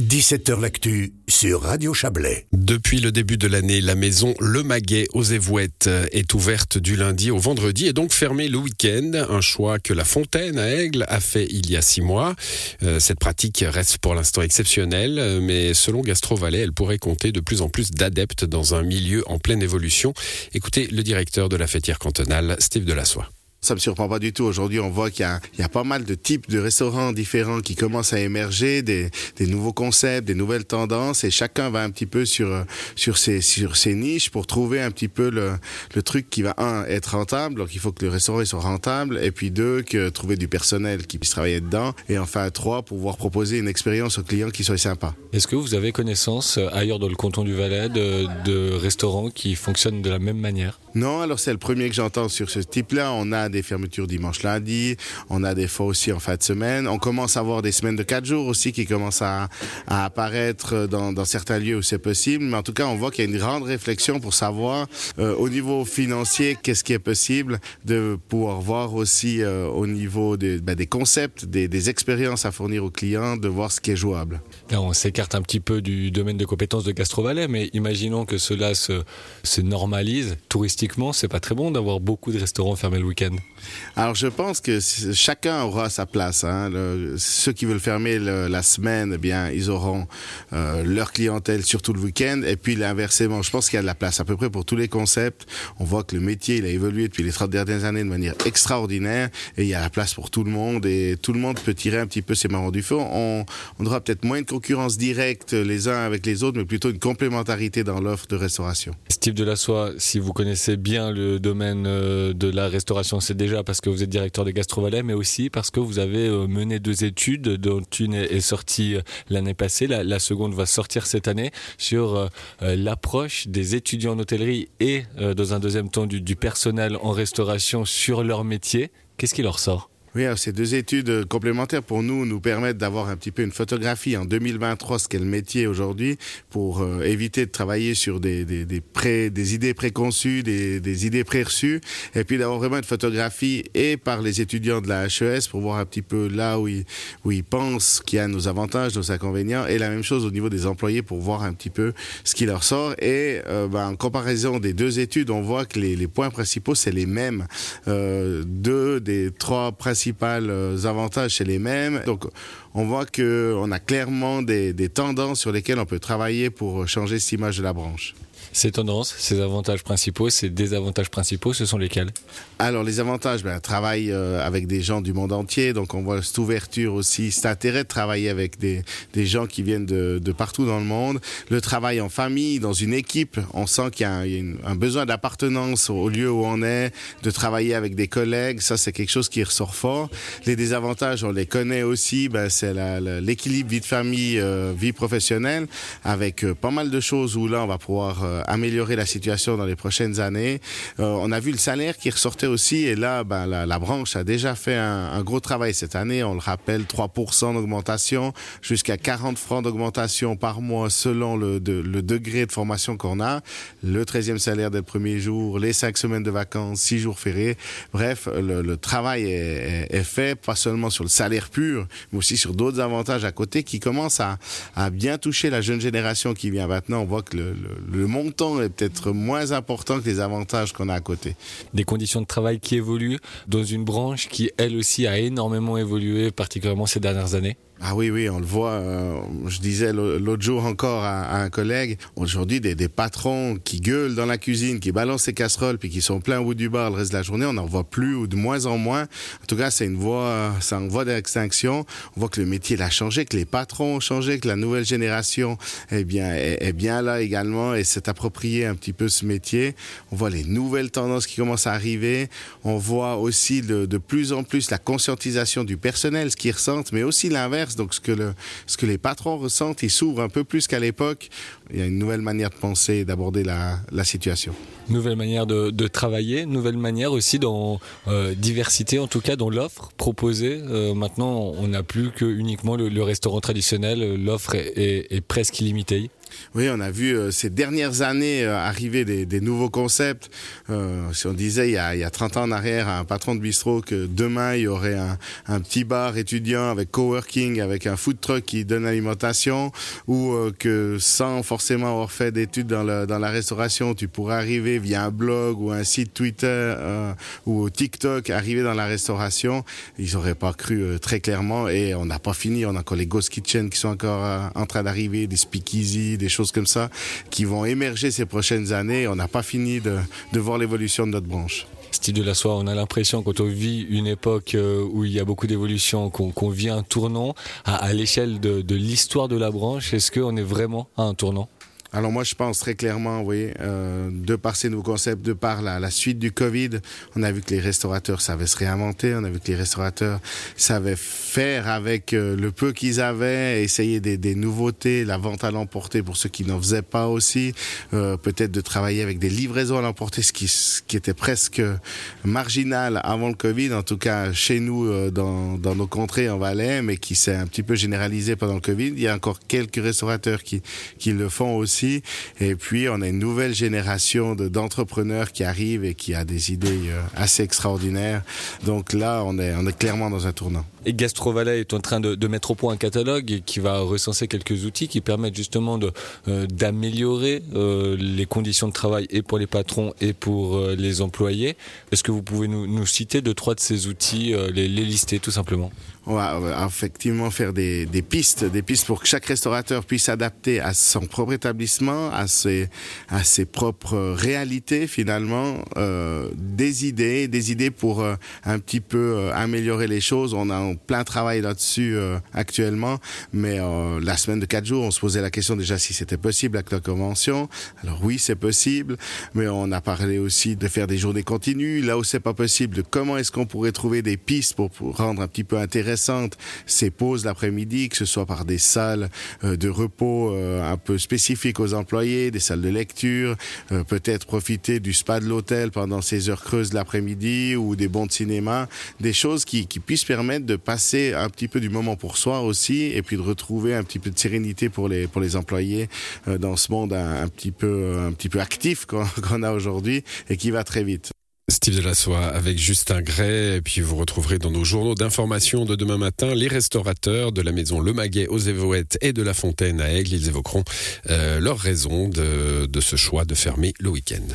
17h L'actu sur Radio Chablais. Depuis le début de l'année, la maison Le Maguet aux Évouettes est ouverte du lundi au vendredi et donc fermée le week-end. Un choix que la Fontaine à Aigle a fait il y a six mois. Euh, cette pratique reste pour l'instant exceptionnelle, mais selon Gastro Valais, elle pourrait compter de plus en plus d'adeptes dans un milieu en pleine évolution. Écoutez le directeur de la fêtière cantonale, Steve Delassoie. Ça me surprend pas du tout. Aujourd'hui, on voit qu'il y, a, pas mal de types de restaurants différents qui commencent à émerger, des, nouveaux concepts, des nouvelles tendances, et chacun va un petit peu sur sur ses sur ses niches pour trouver un petit peu le, le truc qui va un être rentable. Donc il faut que le restaurant soit rentable, et puis deux que trouver du personnel qui puisse travailler dedans, et enfin trois pouvoir proposer une expérience aux clients qui soit sympa. Est-ce que vous avez connaissance euh, ailleurs dans le canton du Valais de restaurants qui fonctionnent de la même manière? Non, alors c'est le premier que j'entends sur ce type-là. On a des fermetures dimanche, lundi. On a des fois aussi en fin de semaine. On commence à avoir des semaines de quatre jours aussi qui commencent à, apparaître dans, certains lieux où c'est possible. Mais en tout cas, on voit qu'il y a une grande réflexion pour savoir euh, au niveau financier qu'est-ce qui est possible de pouvoir voir aussi euh, au niveau des, ben, des concepts, des, expériences à fournir aux clients, de voir ce qui est jouable. On s'écarte un petit peu du domaine de compétences de Gastrovalet, mais imaginons que cela se, se normalise C'est pas très bon d'avoir beaucoup de restaurants fermés le week-end. Alors je pense que chacun aura sa place. Hein. Le, ceux qui veulent fermer le, la semaine, eh bien ils auront euh, leur clientèle surtout le week-end. Et puis l'inversement, je pense qu'il y a de la place à peu près pour tous les concepts. On voit que le métier il a évolué depuis les 30 dernières années de manière extraordinaire et il y a la place pour tout le monde et tout le monde peut tirer un petit peu ses marrons du feu. On, on aura peut-être moins de concurrence directe les uns avec les autres, mais plutôt une complémentarité dans l'offre de restauration. Steve Delassoie, si vous connaissez bien le domaine euh, de la restauration, c'est déjà parce que vous êtes directeur de Gastrovalet, mais aussi parce que vous avez euh, mené deux études, dont une est sortie euh, l'année passée, la, seconde va sortir cette année, sur l'approche des étudiants en hôtellerie et, dans un deuxième temps, du personnel en restauration sur leur métier. Qu'est-ce qui leur sort? Oui, ces deux études complémentaires pour nous nous permettent d'avoir un petit peu une photographie en 2023 ce qu'est le métier aujourd'hui pour euh, éviter de travailler sur des, des, des, pré, des idées préconçues, des, des idées préreçues et puis d'avoir vraiment une photographie et par les étudiants de la HES pour voir un petit peu là où ils, où ils pensent qu'il y a nos avantages, nos inconvénients et la même chose au niveau des employés pour voir un petit peu ce qui leur sort et euh, ben, en comparaison des deux études on voit que les, les points principaux c'est les mêmes euh, deux des trois principaux principaux avantages, c'est les mêmes. Donc, on voit que on a clairement des tendances sur lesquelles on peut travailler pour changer cette image de la branche. Ces tendances, ces avantages principaux, ces désavantages principaux, ce sont lesquels? Alors les avantages, ben, travail euh, avec des gens du monde entier, donc on voit cette ouverture aussi, cet intérêt de travailler avec des, des gens qui viennent de, de, partout dans le monde. Le travail en famille, dans une équipe, on sent qu'il y a, un, besoin d'appartenance au lieu où on est, de travailler avec des collègues, ça c'est quelque chose qui ressort fort. Les désavantages, on les connaît aussi, ben, c'est l'équilibre vie de famille, euh, vie professionnelle, avec euh, pas mal de choses où là on va pouvoir améliorer la situation dans les prochaines années. Euh, on a vu le salaire qui ressortait aussi et là, ben, la, branche a déjà fait un, gros travail cette année. On le rappelle, 3% d'augmentation, jusqu'à 40 francs d'augmentation par mois selon le, de, le degré de formation qu'on a. Le 13e salaire dès le premier jour, les 5 semaines de vacances, 6 jours fériés. Bref, le, travail est, fait, pas seulement sur le salaire pur, mais aussi sur d'autres avantages à côté qui commencent à, bien toucher la jeune génération qui vient maintenant. On voit que le, le, montant est peut-être moins important que les avantages qu'on a à côté. Des conditions de travail qui évoluent dans une branche qui, elle aussi, a énormément évolué, particulièrement ces dernières années ah oui, oui, on le voit. Euh, je disais l'autre jour encore à, un collègue, aujourd'hui, des, des, patrons qui gueulent dans la cuisine, qui balancent les casseroles, puis qui sont plein au bout du bar le reste de la journée, on n'en voit plus ou de moins en moins. En tout cas, c'est une voie, c'est une voie d'extinction. On voit que le métier a changé, que les patrons ont changé, que la nouvelle génération, eh bien, est, est bien là également et s'est approprié un petit peu ce métier. On voit les nouvelles tendances qui commencent à arriver. On voit aussi de, de plus en plus la conscientisation du personnel, ce qu'ils ressentent, mais aussi l'inverse donc ce que, les patrons ressentent, ils s'ouvrent un peu plus qu'à l'époque. Il y a une nouvelle manière de penser d'aborder la, situation. Nouvelle manière de, travailler, nouvelle manière aussi dans euh, diversité, en tout cas dans l'offre proposée. Euh, maintenant, on n'a plus que uniquement le, restaurant traditionnel, l'offre est presque illimitée. Oui, on a vu euh, ces dernières années euh, arriver des, nouveaux concepts. Euh, si on disait il y, a, il y, a, 30 ans en arrière à un patron de bistrot que demain il y aurait un, petit bar étudiant avec coworking, avec un food truck qui donne l'alimentation, ou que sans forcément avoir fait d'études dans, la restauration, tu pourrais arriver via un blog ou un site Twitter ou TikTok, arriver dans la restauration. Ils n'auraient pas cru très clairement et on n'a pas fini. On a encore les Ghost Kitchen qui sont encore en train d'arriver, des speakeasy, des choses comme ça qui vont émerger ces prochaines années. On n'a pas fini de, voir l'évolution de notre branche. Steve de la Soie, on a l'impression quand on vit une époque où il y a beaucoup d'évolution, qu'on qu vit un tournant à, à l'échelle de, de l'histoire de la branche. Est-ce qu'on est vraiment à un tournant? Alors moi, je pense très clairement, oui, euh, de par ces nouveaux concepts, de par la, la, suite du Covid, on a vu que les restaurateurs savaient se réinventer, on a vu que les restaurateurs savaient faire avec euh, le peu qu'ils avaient, essayer des, des, nouveautés, la vente à l'emporter pour ceux qui n'en faisaient pas aussi, euh, peut-être de travailler avec des livraisons à l'emporter, ce qui, ce qui était presque marginal avant le Covid, en tout cas chez nous, euh, dans, dans nos contrées en Valais, mais qui s'est un petit peu généralisé pendant le Covid. Il y a encore quelques restaurateurs qui, qui le font aussi et puis, on a une nouvelle génération d'entrepreneurs qui arrivent et qui a des idées euh, assez extraordinaires. Donc là, on est clairement dans un tournant. Et Gastrovalet est en train de, de, mettre au point un catalogue qui va recenser quelques outils qui permettent justement d'améliorer euh, euh, les conditions de travail et pour les patrons et pour euh, les employés. Est-ce que vous pouvez nous, nous, citer deux, trois de ces outils, euh, les, les lister tout simplement? On va effectivement faire des, des, pistes, des pistes pour que chaque restaurateur puisse s'adapter à son propre établissement, à ses, à ses propres réalités finalement, euh, des idées, des idées pour euh, un petit peu euh, améliorer les choses. On a un plein travail là-dessus euh, actuellement, mais euh, la semaine de quatre jours, on se posait la question déjà si c'était possible avec la convention. Alors oui, c'est possible, mais on a parlé aussi de faire des journées continues. Là où c'est pas possible, de comment est-ce qu'on pourrait trouver des pistes pour, rendre un petit peu intéressant ces pauses l'après-midi, que ce soit par des salles euh, de repos euh, un peu spécifiques aux employés, des salles de lecture, euh, peut-être profiter du spa de l'hôtel pendant ces heures creuses de l'après-midi ou des bons de cinéma, des choses qui, qui puissent permettre de passer un petit peu du moment pour soi aussi et puis de retrouver un petit peu de sérénité pour les, pour les employés dans ce monde un, petit peu, un petit peu actif qu'on qu a aujourd'hui et qui va très vite. Steve Delassoie avec Justin Gray. Et puis vous retrouverez dans nos journaux d'information de demain matin les restaurateurs de la maison Le Maguet aux Évoettes et de la Fontaine à Aigle. Ils évoqueront euh, leurs raisons de ce choix de fermer le week-end.